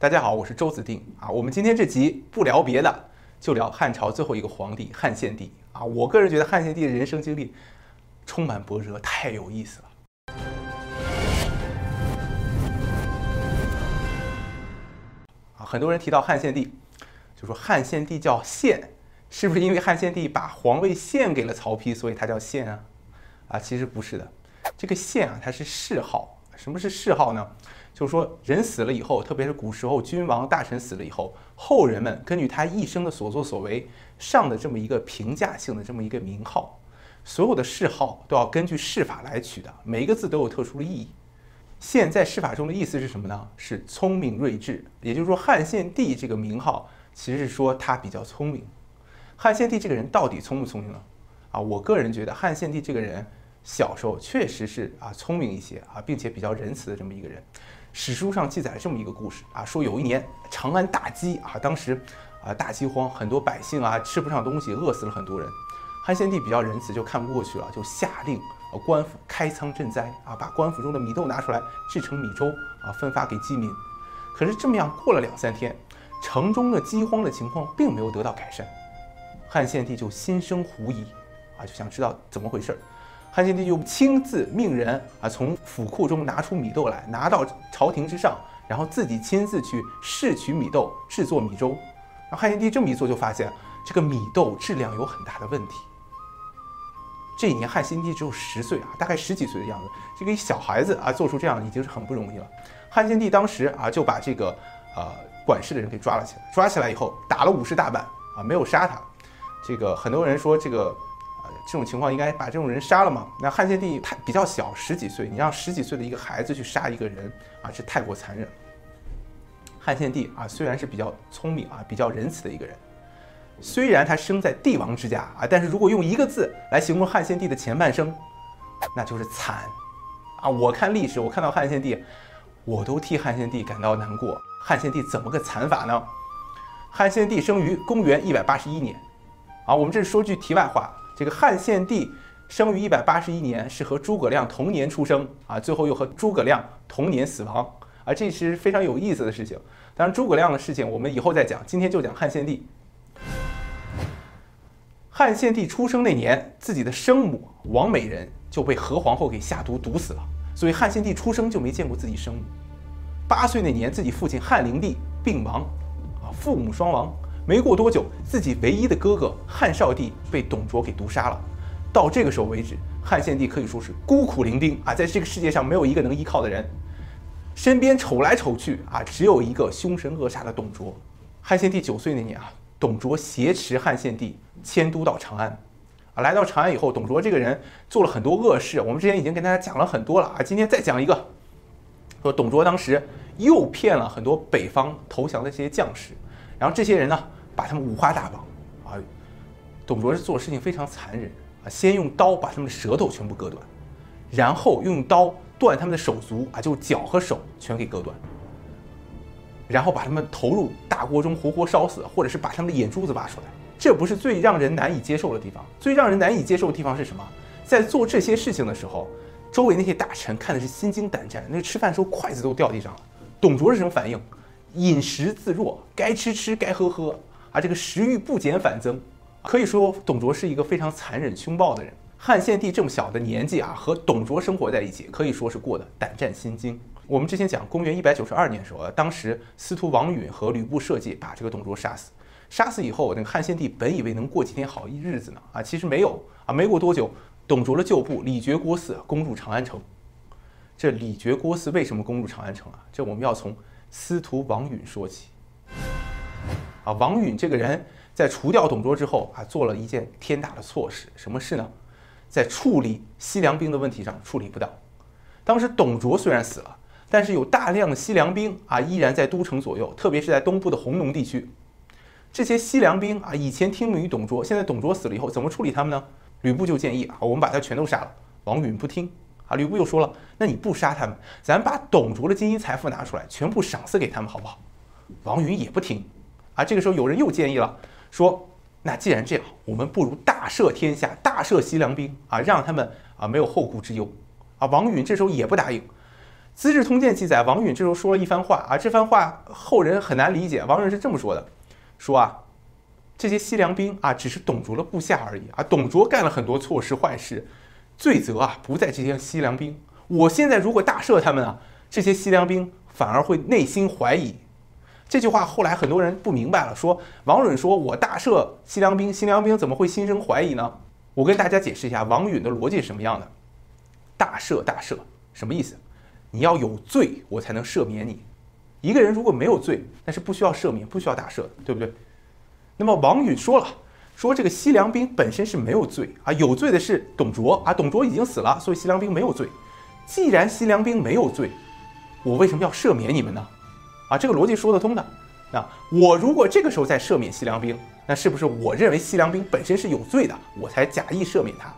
大家好，我是周子定啊。我们今天这集不聊别的，就聊汉朝最后一个皇帝汉献帝啊。我个人觉得汉献帝的人生经历充满波折，太有意思了。啊，很多人提到汉献帝，就说汉献帝叫献，是不是因为汉献帝把皇位献给了曹丕，所以他叫献啊？啊，其实不是的，这个献啊，它是谥号。什么是谥号呢？就是说，人死了以后，特别是古时候君王大臣死了以后，后人们根据他一生的所作所为上的这么一个评价性的这么一个名号，所有的谥号都要根据谥法来取的，每一个字都有特殊的意义。现在谥法中的意思是什么呢？是聪明睿智，也就是说，汉献帝这个名号其实是说他比较聪明。汉献帝这个人到底聪不聪明呢？啊，我个人觉得汉献帝这个人小时候确实是啊聪明一些啊，并且比较仁慈的这么一个人。史书上记载了这么一个故事啊，说有一年长安大饥啊，当时啊大饥荒，很多百姓啊吃不上东西，饿死了很多人。汉献帝比较仁慈，就看不过去了，就下令啊官府开仓赈灾啊，把官府中的米豆拿出来制成米粥啊，分发给饥民。可是这么样过了两三天，城中的饥荒的情况并没有得到改善，汉献帝就心生狐疑啊，就想知道怎么回事儿。汉献帝就亲自命人啊，从府库中拿出米豆来，拿到朝廷之上，然后自己亲自去试取米豆，制作米粥。然后汉献帝这么一做，就发现这个米豆质量有很大的问题。这一年汉献帝只有十岁啊，大概十几岁的样子，这个小孩子啊做出这样已经是很不容易了。汉献帝当时啊就把这个呃管事的人给抓了起来，抓起来以后打了五十大板啊，没有杀他。这个很多人说这个。这种情况应该把这种人杀了嘛？那汉献帝他比较小，十几岁，你让十几岁的一个孩子去杀一个人啊，这太过残忍。汉献帝啊，虽然是比较聪明啊，比较仁慈的一个人，虽然他生在帝王之家啊，但是如果用一个字来形容汉献帝的前半生，那就是惨啊！我看历史，我看到汉献帝，我都替汉献帝感到难过。汉献帝怎么个惨法呢？汉献帝生于公元一百八十一年，啊，我们这是说句题外话。这个汉献帝生于一百八十一年，是和诸葛亮同年出生啊，最后又和诸葛亮同年死亡啊，这是非常有意思的事情。当然，诸葛亮的事情我们以后再讲，今天就讲汉献帝。汉献帝出生那年，自己的生母王美人就被何皇后给下毒毒死了，所以汉献帝出生就没见过自己生母。八岁那年，自己父亲汉灵帝病亡，啊，父母双亡。没过多久，自己唯一的哥哥汉少帝被董卓给毒杀了。到这个时候为止，汉献帝可以说是孤苦伶仃啊，在这个世界上没有一个能依靠的人，身边瞅来瞅去啊，只有一个凶神恶煞的董卓。汉献帝九岁那年啊，董卓挟持汉献帝迁都到长安，啊，来到长安以后，董卓这个人做了很多恶事，我们之前已经跟大家讲了很多了啊，今天再讲一个，说董卓当时诱骗了很多北方投降的这些将士，然后这些人呢。把他们五花大绑，啊，董卓是做事情非常残忍啊，先用刀把他们的舌头全部割断，然后用刀断他们的手足啊，就脚和手全给割断，然后把他们投入大锅中活活烧死，或者是把他们的眼珠子挖出来。这不是最让人难以接受的地方，最让人难以接受的地方是什么？在做这些事情的时候，周围那些大臣看的是心惊胆战，那吃饭时候筷子都掉地上了。董卓是什么反应？饮食自若，该吃吃，该喝喝。而这个食欲不减反增，可以说董卓是一个非常残忍凶暴的人。汉献帝这么小的年纪啊，和董卓生活在一起，可以说是过得胆战心惊。我们之前讲，公元一百九十二年的时候，当时司徒王允和吕布设计把这个董卓杀死。杀死以后，那个汉献帝本以为能过几天好日子呢，啊，其实没有啊。没过多久，董卓的旧部李傕郭汜攻入长安城。这李傕郭汜为什么攻入长安城啊？这我们要从司徒王允说起。啊，王允这个人，在除掉董卓之后啊，做了一件天大的错事。什么事呢？在处理西凉兵的问题上处理不当。当时董卓虽然死了，但是有大量的西凉兵啊，依然在都城左右，特别是在东部的弘农地区。这些西凉兵啊，以前听命于董卓，现在董卓死了以后，怎么处理他们呢？吕布就建议啊，我们把他全都杀了。王允不听啊，吕布又说了，那你不杀他们，咱把董卓的金银财富拿出来，全部赏赐给他们，好不好？王允也不听。啊，这个时候有人又建议了，说：“那既然这样，我们不如大赦天下，大赦西凉兵啊，让他们啊没有后顾之忧。”啊，王允这时候也不答应。资治通鉴》记载，王允这时候说了一番话啊，这番话后人很难理解。王允是这么说的：说啊，这些西凉兵啊，只是董卓的部下而已啊，董卓干了很多错事坏事，罪责啊不在这些西凉兵。我现在如果大赦他们啊，这些西凉兵反而会内心怀疑。这句话后来很多人不明白了，说王允说我大赦西凉兵，西凉兵怎么会心生怀疑呢？我跟大家解释一下王允的逻辑是什么样的。大赦大赦什么意思？你要有罪，我才能赦免你。一个人如果没有罪，那是不需要赦免，不需要大赦的，对不对？那么王允说了，说这个西凉兵本身是没有罪啊，有罪的是董卓啊，董卓已经死了，所以西凉兵没有罪。既然西凉兵没有罪，我为什么要赦免你们呢？啊，这个逻辑说得通的。那我如果这个时候再赦免西凉兵，那是不是我认为西凉兵本身是有罪的，我才假意赦免他？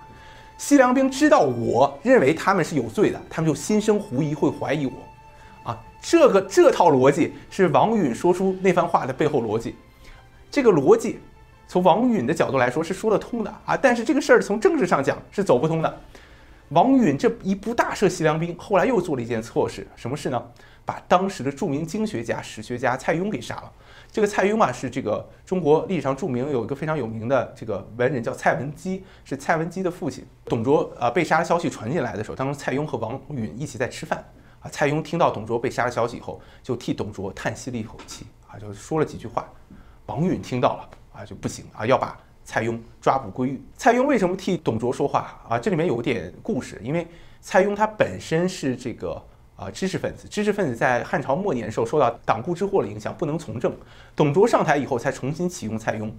西凉兵知道我认为他们是有罪的，他们就心生狐疑，会怀疑我。啊，这个这套逻辑是王允说出那番话的背后逻辑。这个逻辑从王允的角度来说是说得通的啊，但是这个事儿从政治上讲是走不通的。王允这一不大赦西凉兵，后来又做了一件错事，什么事呢？把当时的著名经学家、史学家蔡邕给杀了。这个蔡邕啊，是这个中国历史上著名有一个非常有名的这个文人叫蔡文姬，是蔡文姬的父亲。董卓啊被杀的消息传进来的时候，当时蔡邕和王允一起在吃饭啊。蔡邕听到董卓被杀的消息以后，就替董卓叹息了一口气啊，就说了几句话。王允听到了啊，就不行啊，要把。蔡邕抓捕归狱。蔡邕为什么替董卓说话啊？这里面有点故事。因为蔡邕他本身是这个啊知识分子，知识分子在汉朝末年的时候受到党锢之祸的影响，不能从政。董卓上台以后才重新启用蔡邕。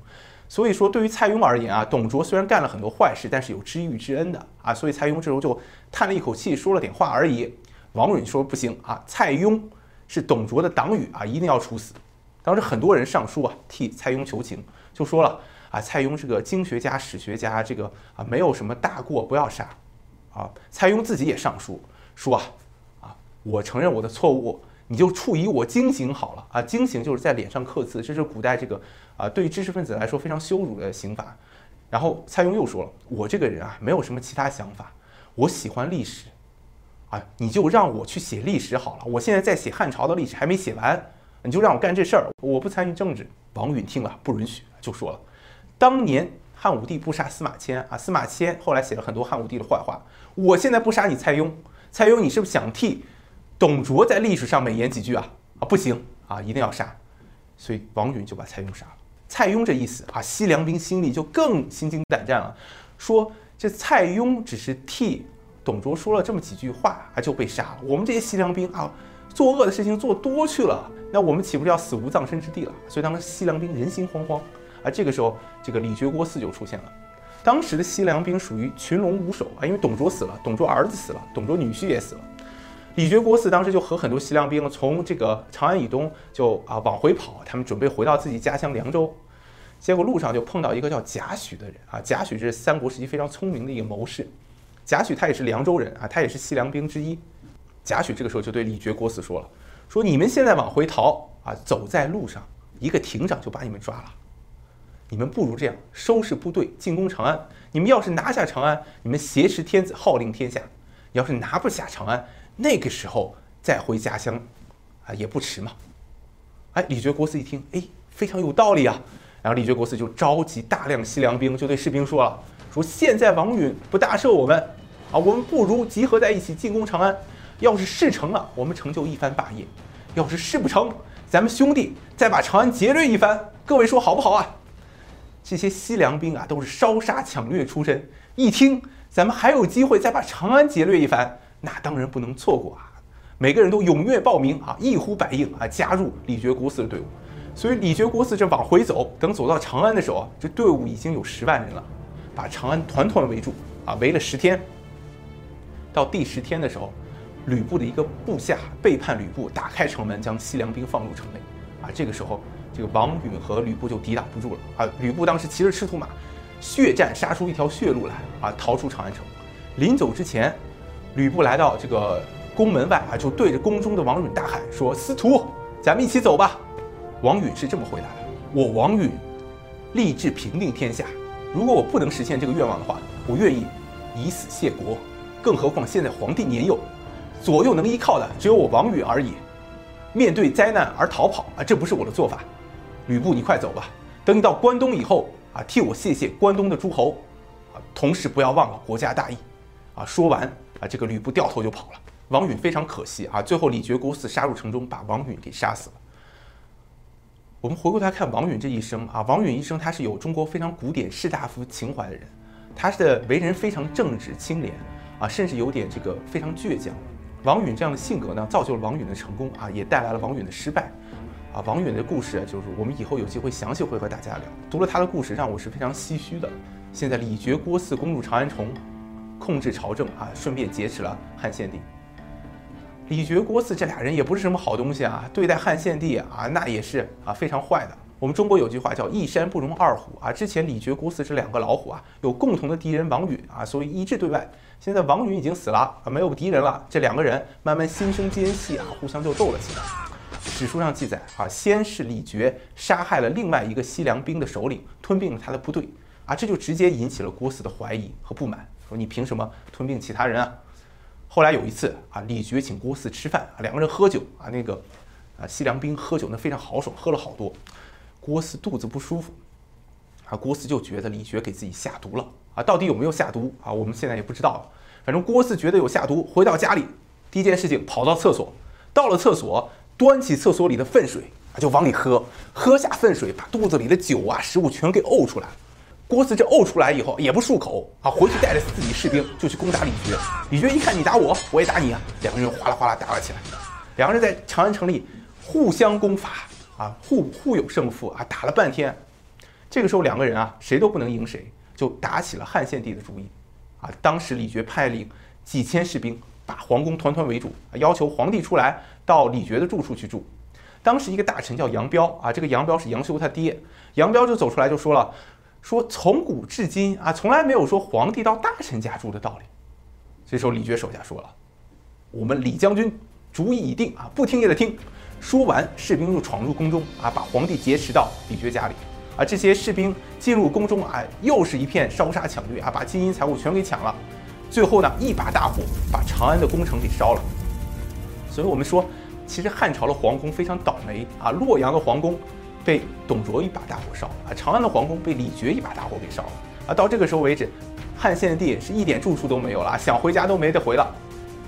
所以说，对于蔡邕而言啊，董卓虽然干了很多坏事，但是有知遇之恩的啊。所以蔡邕这时候就叹了一口气，说了点话而已。王允说不行啊，蔡邕是董卓的党羽啊，一定要处死。当时很多人上书啊，替蔡邕求情，就说了。啊，蔡邕是个经学家、史学家，这个啊没有什么大过，不要杀。啊，蔡邕自己也上书说啊，啊，我承认我的错误，你就处以我经刑好了。啊，经刑就是在脸上刻字，这是古代这个啊对于知识分子来说非常羞辱的刑罚。然后蔡邕又说了，我这个人啊没有什么其他想法，我喜欢历史，啊，你就让我去写历史好了。我现在在写汉朝的历史还没写完，你就让我干这事儿，我不参与政治。王允听了不允许，就说了。当年汉武帝不杀司马迁啊，司马迁后来写了很多汉武帝的坏话。我现在不杀你蔡邕，蔡邕你是不是想替董卓在历史上美言几句啊？啊，不行啊，一定要杀。所以王允就把蔡邕杀了。蔡邕这意思啊，西凉兵心里就更心惊胆战了，说这蔡邕只是替董卓说了这么几句话啊，就被杀了。我们这些西凉兵啊，作恶的事情做多去了，那我们岂不是要死无葬身之地了？所以当时西凉兵人心惶惶。而这个时候，这个李傕郭汜就出现了。当时的西凉兵属于群龙无首啊，因为董卓死了，董卓儿子死了，董卓女婿也死了。李傕郭汜当时就和很多西凉兵从这个长安以东就啊往回跑，他们准备回到自己家乡凉州。结果路上就碰到一个叫贾诩的人啊，贾诩是三国时期非常聪明的一个谋士。贾诩他也是凉州人啊，他也是西凉兵之一。贾诩这个时候就对李傕郭汜说了：“说你们现在往回逃啊，走在路上，一个亭长就把你们抓了。”你们不如这样收拾部队进攻长安。你们要是拿下长安，你们挟持天子号令天下；要是拿不下长安，那个时候再回家乡，啊也不迟嘛。哎，李傕郭汜一听，哎，非常有道理啊。然后李傕郭汜就召集大量西凉兵，就对士兵说了：说现在王允不大赦我们，啊，我们不如集合在一起进攻长安。要是事成了，我们成就一番霸业；要是事不成，咱们兄弟再把长安劫掠一番。各位说好不好啊？这些西凉兵啊，都是烧杀抢掠出身。一听咱们还有机会再把长安劫掠一番，那当然不能错过啊！每个人都踊跃报名啊，一呼百应啊，加入李傕郭汜的队伍。所以李傕郭汜这往回走，等走到长安的时候啊，这队伍已经有十万人了，把长安团团围住啊，围了十天。到第十天的时候，吕布的一个部下背叛吕布，打开城门将西凉兵放入城内啊。这个时候。这个王允和吕布就抵挡不住了啊！吕布当时骑着赤兔马，血战杀出一条血路来啊，逃出长安城。临走之前，吕布来到这个宫门外啊，就对着宫中的王允大喊说：“司徒，咱们一起走吧。”王允是这么回答的：“我王允立志平定天下，如果我不能实现这个愿望的话，我愿意以死谢国。更何况现在皇帝年幼，左右能依靠的只有我王允而已。面对灾难而逃跑啊，这不是我的做法。吕布，你快走吧。等你到关东以后啊，替我谢谢关东的诸侯啊，同时不要忘了国家大义啊。说完啊，这个吕布掉头就跑了。王允非常可惜啊，最后李傕郭汜杀入城中，把王允给杀死了。我们回过头来看王允这一生啊，王允一生他是有中国非常古典士大夫情怀的人，他的为人非常正直清廉啊，甚至有点这个非常倔强。王允这样的性格呢，造就了王允的成功啊，也带来了王允的失败啊。王允的故事就是我们以后有机会详细会和大家聊。读了他的故事，让我是非常唏嘘的。现在李傕郭汜攻入长安城，控制朝政啊，顺便劫持了汉献帝。李傕郭汜这俩人也不是什么好东西啊，对待汉献帝啊，那也是啊非常坏的。我们中国有句话叫“一山不容二虎”啊。之前李傕郭汜这两个老虎啊，有共同的敌人王允啊，所以一致对外。现在王允已经死了啊，没有敌人了，这两个人慢慢心生间隙啊，互相就斗了起来。史书上记载啊，先是李傕杀害了另外一个西凉兵的首领，吞并了他的部队啊，这就直接引起了郭汜的怀疑和不满，说你凭什么吞并其他人啊？后来有一次啊，李傕请郭汜吃饭啊，两个人喝酒啊，那个啊西凉兵喝酒那非常豪爽，喝了好多。郭汜肚子不舒服啊，郭汜就觉得李傕给自己下毒了啊，到底有没有下毒啊？我们现在也不知道。反正郭汜觉得有下毒，回到家里第一件事情跑到厕所，到了厕所端起厕所里的粪水啊就往里喝，喝下粪水把肚子里的酒啊食物全给呕出来。郭汜这呕出来以后也不漱口啊，回去带着自己士兵就去攻打李傕。李傕一看你打我，我也打你啊，两个人哗啦哗啦打了起来。两个人在长安城里互相攻伐啊，互互有胜负啊，打了半天。这个时候两个人啊谁都不能赢谁，就打起了汉献帝的主意啊。当时李傕派领几千士兵把皇宫团团围住，要求皇帝出来到李傕的住处去住。当时一个大臣叫杨彪啊，这个杨彪是杨修他爹，杨彪就走出来就说了。说从古至今啊，从来没有说皇帝到大臣家住的道理。这时候李傕手下说了：“我们李将军主意已定啊，不听也得听。”说完，士兵就闯入宫中啊，把皇帝劫持到李傕家里。啊，这些士兵进入宫中啊，又是一片烧杀抢掠啊，把金银财物全给抢了。最后呢，一把大火把长安的宫城给烧了。所以我们说，其实汉朝的皇宫非常倒霉啊，洛阳的皇宫。被董卓一把大火烧啊！长安的皇宫被李傕一把大火给烧了啊！到这个时候为止，汉献帝是一点住处都没有了，想回家都没得回了。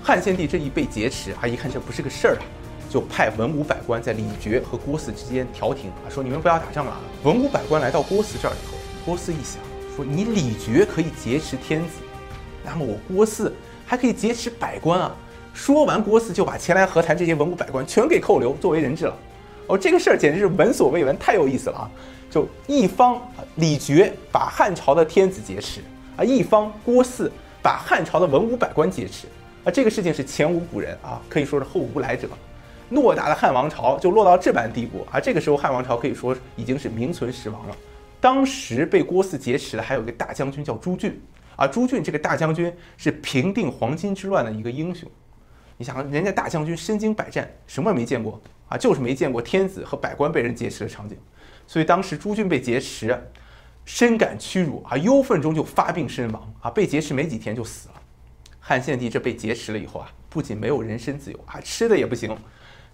汉献帝这一被劫持啊，一看这不是个事儿啊，就派文武百官在李傕和郭汜之间调停啊，说你们不要打仗了。文武百官来到郭汜这儿以后，郭汜一想，说你李傕可以劫持天子，那么我郭汜还可以劫持百官啊！说完，郭汜就把前来和谈这些文武百官全给扣留，作为人质了。哦，这个事儿简直是闻所未闻，太有意思了啊！就一方李傕把汉朝的天子劫持啊，一方郭汜把汉朝的文武百官劫持啊，这个事情是前无古人啊，可以说是后无来者。偌大的汉王朝就落到这般地步啊！这个时候汉王朝可以说已经是名存实亡了。当时被郭汜劫持的还有一个大将军叫朱俊啊，朱俊这个大将军是平定黄巾之乱的一个英雄。你想，人家大将军身经百战，什么没见过。啊，就是没见过天子和百官被人劫持的场景，所以当时朱俊被劫持，深感屈辱啊，忧愤中就发病身亡啊，被劫持没几天就死了。汉献帝这被劫持了以后啊，不仅没有人身自由啊，吃的也不行。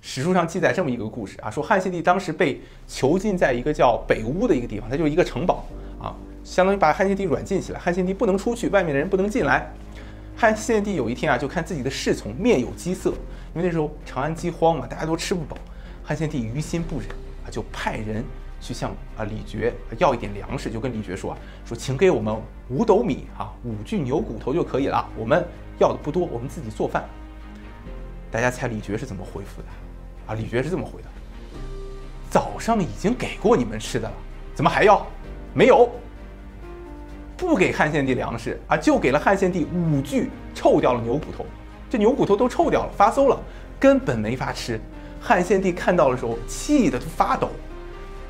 史书上记载这么一个故事啊，说汉献帝当时被囚禁在一个叫北屋的一个地方，它就是一个城堡啊，相当于把汉献帝软禁起来，汉献帝不能出去，外面的人不能进来。汉献帝有一天啊，就看自己的侍从面有饥色。因为那时候长安饥荒嘛，大家都吃不饱，汉献帝于心不忍啊，就派人去向啊李傕要一点粮食，就跟李傕说啊说，请给我们五斗米啊，五具牛骨头就可以了，我们要的不多，我们自己做饭。大家猜李傕是怎么回复的？啊，李傕是这么回的：早上已经给过你们吃的了，怎么还要？没有，不给汉献帝粮食啊，就给了汉献帝五具臭掉了牛骨头。这牛骨头都臭掉了，发馊了，根本没法吃。汉献帝看到的时候，气得都发抖，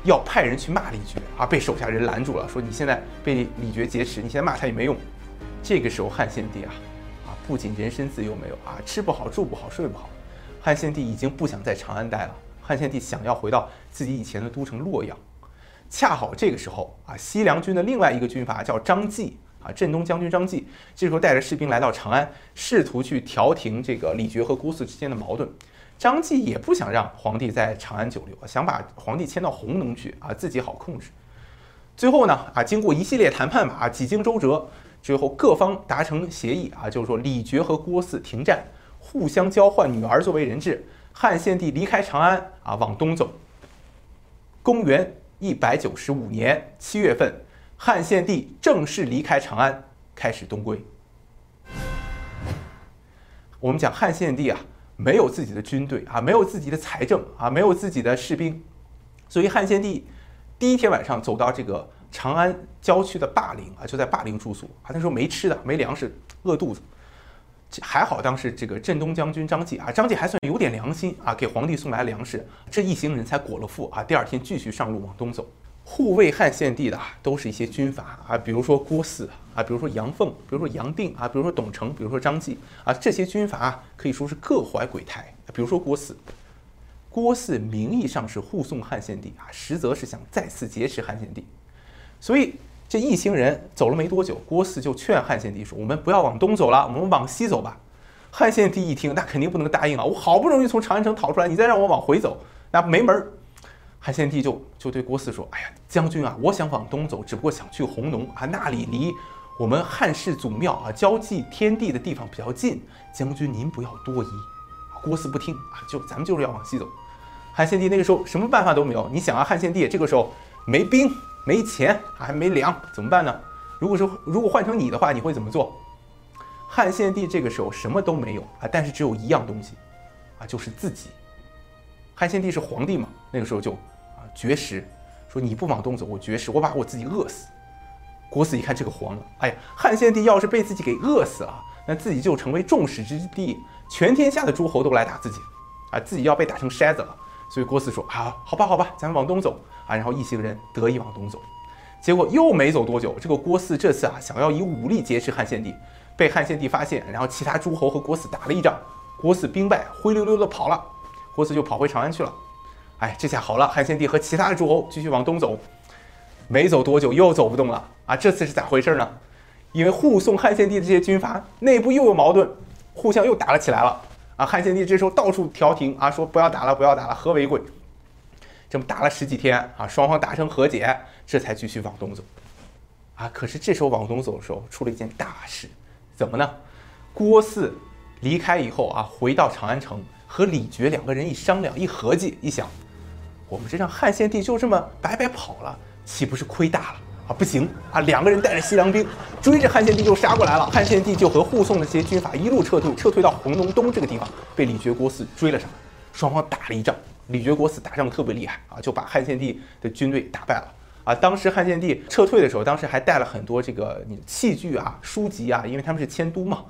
要派人去骂李傕啊，被手下人拦住了，说你现在被李傕劫持，你现在骂他也没用。这个时候，汉献帝啊，啊，不仅人身自由没有啊，吃不好住不好睡不好，汉献帝已经不想在长安待了。汉献帝想要回到自己以前的都城洛阳。恰好这个时候啊，西凉军的另外一个军阀叫张继啊，镇东将军张继这时候带着士兵来到长安，试图去调停这个李傕和郭汜之间的矛盾。张继也不想让皇帝在长安久留，想把皇帝迁到弘农去啊，自己好控制。最后呢，啊，经过一系列谈判吧，啊，几经周折，最后各方达成协议啊，就是说李傕和郭汜停战，互相交换女儿作为人质。汉献帝离开长安啊，往东走。公元一百九十五年七月份，汉献帝正式离开长安，开始东归。我们讲汉献帝啊。没有自己的军队啊，没有自己的财政啊，没有自己的士兵，所以汉献帝第一天晚上走到这个长安郊区的霸陵啊，就在霸陵住宿啊。那时候没吃的，没粮食，饿肚子。还好当时这个镇东将军张继啊，张继还算有点良心啊，给皇帝送来粮食，这一行人才果了腹啊。第二天继续上路往东走。护卫汉献帝的都是一些军阀啊，比如说郭汜啊，比如说杨凤，比如说杨定啊，比如说董承，比如说张继啊，这些军阀可以说是各怀鬼胎。比如说郭汜，郭汜名义上是护送汉献帝啊，实则是想再次劫持汉献帝。所以这一行人走了没多久，郭汜就劝汉献帝说：“我们不要往东走了，我们往西走吧。”汉献帝一听，那肯定不能答应啊！我好不容易从长安城逃出来，你再让我往回走，那没门儿。汉献帝就就对郭汜说：“哎呀，将军啊，我想往东走，只不过想去弘农啊，那里离我们汉室祖庙啊，交际天地的地方比较近。将军您不要多疑。”郭汜不听啊，就咱们就是要往西走。汉献帝那个时候什么办法都没有。你想啊，汉献帝这个时候没兵、没钱，还没粮，怎么办呢？如果说如果换成你的话，你会怎么做？汉献帝这个时候什么都没有啊，但是只有一样东西啊，就是自己。汉献帝是皇帝嘛，那个时候就啊。绝食，说你不往东走，我绝食，我把我自己饿死。郭汜一看这个黄了，哎呀，汉献帝要是被自己给饿死了，那自己就成为众矢之的，全天下的诸侯都来打自己，啊，自己要被打成筛子了。所以郭汜说啊，好吧，好吧，咱们往东走啊。然后一行人得意往东走，结果又没走多久，这个郭汜这次啊，想要以武力劫持汉献帝，被汉献帝发现，然后其他诸侯和郭汜打了一仗，郭汜兵败，灰溜溜的跑了，郭汜就跑回长安去了。哎，这下好了，汉献帝和其他的诸侯继续往东走，没走多久又走不动了啊！这次是咋回事呢？因为护送汉献帝的这些军阀内部又有矛盾，互相又打了起来了啊！汉献帝这时候到处调停啊，说不要打了，不要打了，和为贵。这么打了十几天啊，双方达成和解，这才继续往东走啊。可是这时候往东走的时候，出了一件大事，怎么呢？郭汜离开以后啊，回到长安城，和李傕两个人一商量，一合计，一想。我们这让汉献帝就这么白白跑了，岂不是亏大了啊？不行啊！两个人带着西凉兵追着汉献帝就杀过来了。汉献帝就和护送的这些军阀一路撤退，撤退到弘农东这个地方，被李傕、郭汜追了上来。双方打了一仗，李傕、郭汜打仗特别厉害啊，就把汉献帝的军队打败了啊。当时汉献帝撤退的时候，当时还带了很多这个器具啊、书籍啊，因为他们是迁都嘛，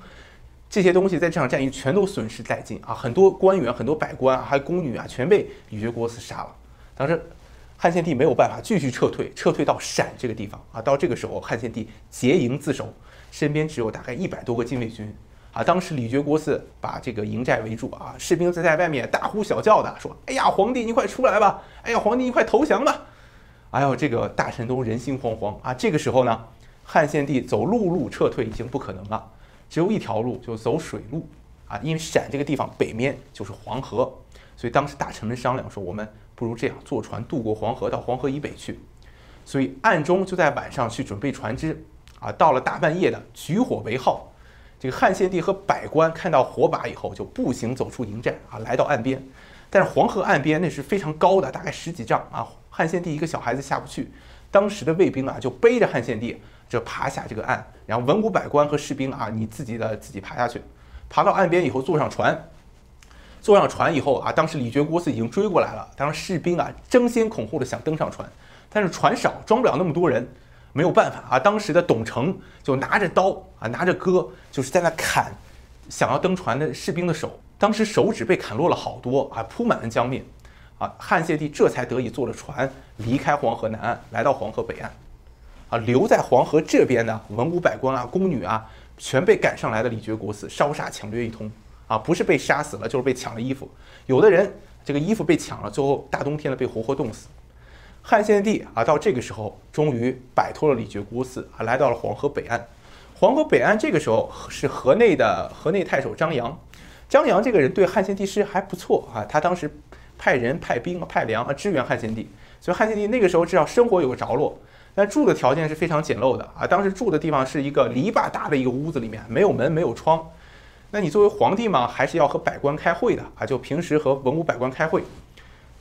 这些东西在这场战役全都损失殆尽啊。很多官员、很多百官啊，还有宫女啊，全被李傕、郭汜杀了。当时，汉献帝没有办法继续撤退，撤退到陕这个地方。啊。到这个时候，汉献帝结营自守，身边只有大概一百多个禁卫军啊。当时李傕、郭汜把这个营寨围住啊，士兵在在外面大呼小叫的说：“哎呀，皇帝你快出来吧！哎呀，皇帝你快投降吧！”哎呦，这个大臣都人心惶惶啊。这个时候呢，汉献帝走陆路撤退已经不可能了，只有一条路，就走水路啊。因为陕这个地方北面就是黄河，所以当时大臣们商量说：“我们。”不如这样，坐船渡过黄河到黄河以北去，所以暗中就在晚上去准备船只，啊，到了大半夜的举火为号。这个汉献帝和百官看到火把以后，就步行走出营寨，啊，来到岸边。但是黄河岸边那是非常高的，大概十几丈啊，汉献帝一个小孩子下不去。当时的卫兵啊，就背着汉献帝这爬下这个岸，然后文武百官和士兵啊，你自己的自己爬下去，爬到岸边以后坐上船。坐上船以后啊，当时李傕、郭汜已经追过来了。当时士兵啊争先恐后的想登上船，但是船少，装不了那么多人，没有办法啊。当时的董承就拿着刀啊，拿着戈，就是在那砍想要登船的士兵的手。当时手指被砍落了好多啊，铺满了江面啊。汉献帝这才得以坐着船离开黄河南岸，来到黄河北岸啊。留在黄河这边的文武百官啊、宫女啊，全被赶上来的李傕、郭汜烧杀抢掠一通。啊，不是被杀死了，就是被抢了衣服。有的人这个衣服被抢了，最后大冬天的被活活冻死。汉献帝啊，到这个时候终于摆脱了李傕、郭汜啊，来到了黄河北岸。黄河北岸这个时候是河内的河内太守张扬，张扬这个人对汉献帝是还不错啊，他当时派人派兵派粮啊支援汉献帝，所以汉献帝那个时候至少生活有个着落。但住的条件是非常简陋的啊，当时住的地方是一个篱笆搭的一个屋子里面，没有门没有窗。那你作为皇帝嘛，还是要和百官开会的啊，就平时和文武百官开会，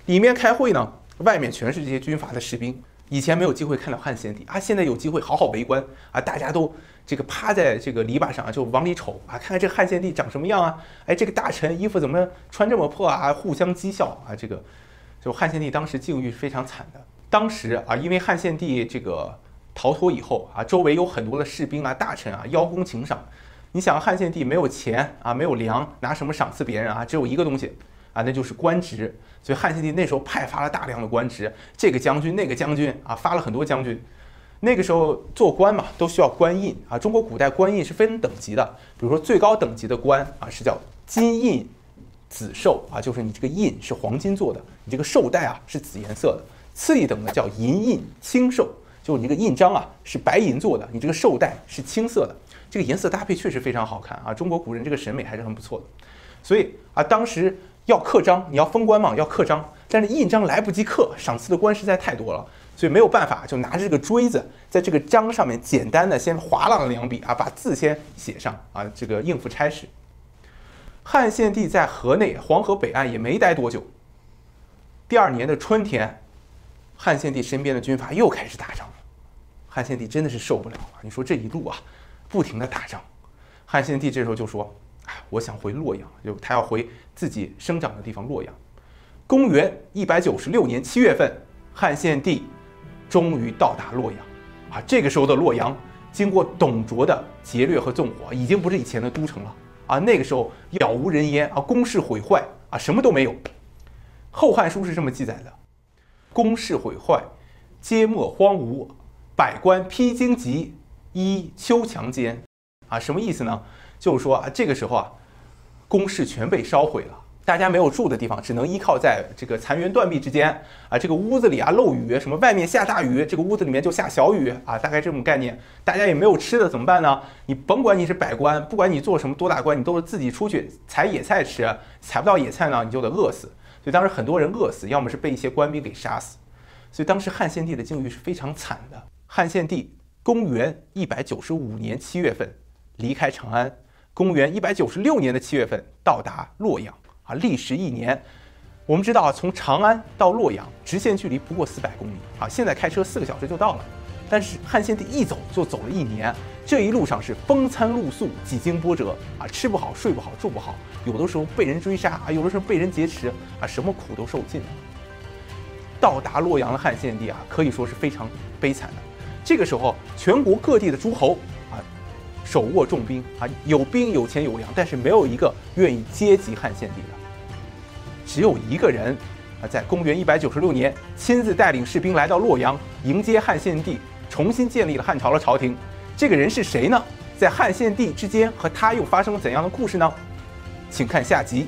里面开会呢，外面全是这些军阀的士兵。以前没有机会看到汉献帝啊，现在有机会好好围观啊，大家都这个趴在这个篱笆上啊就往里瞅啊，看看这汉献帝长什么样啊？哎，这个大臣衣服怎么穿这么破啊？互相讥笑啊，这个就汉献帝当时境遇非常惨的。当时啊，因为汉献帝这个逃脱以后啊，周围有很多的士兵啊、大臣啊邀功请赏。你想，汉献帝没有钱啊，没有粮，拿什么赏赐别人啊？只有一个东西啊，那就是官职。所以汉献帝那时候派发了大量的官职，这个将军、那个将军啊，发了很多将军。那个时候做官嘛，都需要官印啊。中国古代官印是分等级的，比如说最高等级的官啊，是叫金印紫绶啊，就是你这个印是黄金做的，你这个绶带啊是紫颜色的。次一等的叫银印青绶，就是你这个印章啊是白银做的，你这个绶带是青色的，这个颜色搭配确实非常好看啊。中国古人这个审美还是很不错的，所以啊，当时要刻章，你要封官嘛，要刻章，但是印章来不及刻，赏赐的官实在太多了，所以没有办法，就拿着这个锥子，在这个章上面简单的先划了两笔啊，把字先写上啊，这个应付差事。汉献帝在河内黄河北岸也没待多久，第二年的春天。汉献帝身边的军阀又开始打仗了，汉献帝真的是受不了了。你说这一路啊，不停的打仗，汉献帝这时候就说：“哎，我想回洛阳，就他要回自己生长的地方洛阳。”公元一百九十六年七月份，汉献帝终于到达洛阳。啊，这个时候的洛阳，经过董卓的劫掠和纵火，已经不是以前的都城了。啊，那个时候杳无人烟啊，宫室毁坏啊，什么都没有。《后汉书》是这么记载的。宫室毁坏，街陌荒芜，百官披荆棘，依丘墙间。啊，什么意思呢？就是说啊，这个时候啊，宫室全被烧毁了，大家没有住的地方，只能依靠在这个残垣断壁之间。啊，这个屋子里啊漏雨，什么外面下大雨，这个屋子里面就下小雨。啊，大概这种概念。大家也没有吃的，怎么办呢？你甭管你是百官，不管你做什么多大官，你都是自己出去采野菜吃。采不到野菜呢，你就得饿死。所以当时很多人饿死，要么是被一些官兵给杀死。所以当时汉献帝的境遇是非常惨的。汉献帝公元一百九十五年七月份离开长安，公元一百九十六年的七月份到达洛阳，啊，历时一年。我们知道啊，从长安到洛阳直线距离不过四百公里，啊，现在开车四个小时就到了。但是汉献帝一走就走了一年，这一路上是风餐露宿，几经波折，啊，吃不好，睡不好，住不好，有的时候被人追杀，啊，有的时候被人劫持，啊，什么苦都受尽了。到达洛阳的汉献帝啊，可以说是非常悲惨的。这个时候，全国各地的诸侯啊，手握重兵啊，有兵有钱有粮，但是没有一个愿意接济汉献帝的。只有一个人啊，在公元一百九十六年亲自带领士兵来到洛阳迎接汉献帝。重新建立了汉朝的朝廷，这个人是谁呢？在汉献帝之间和他又发生了怎样的故事呢？请看下集。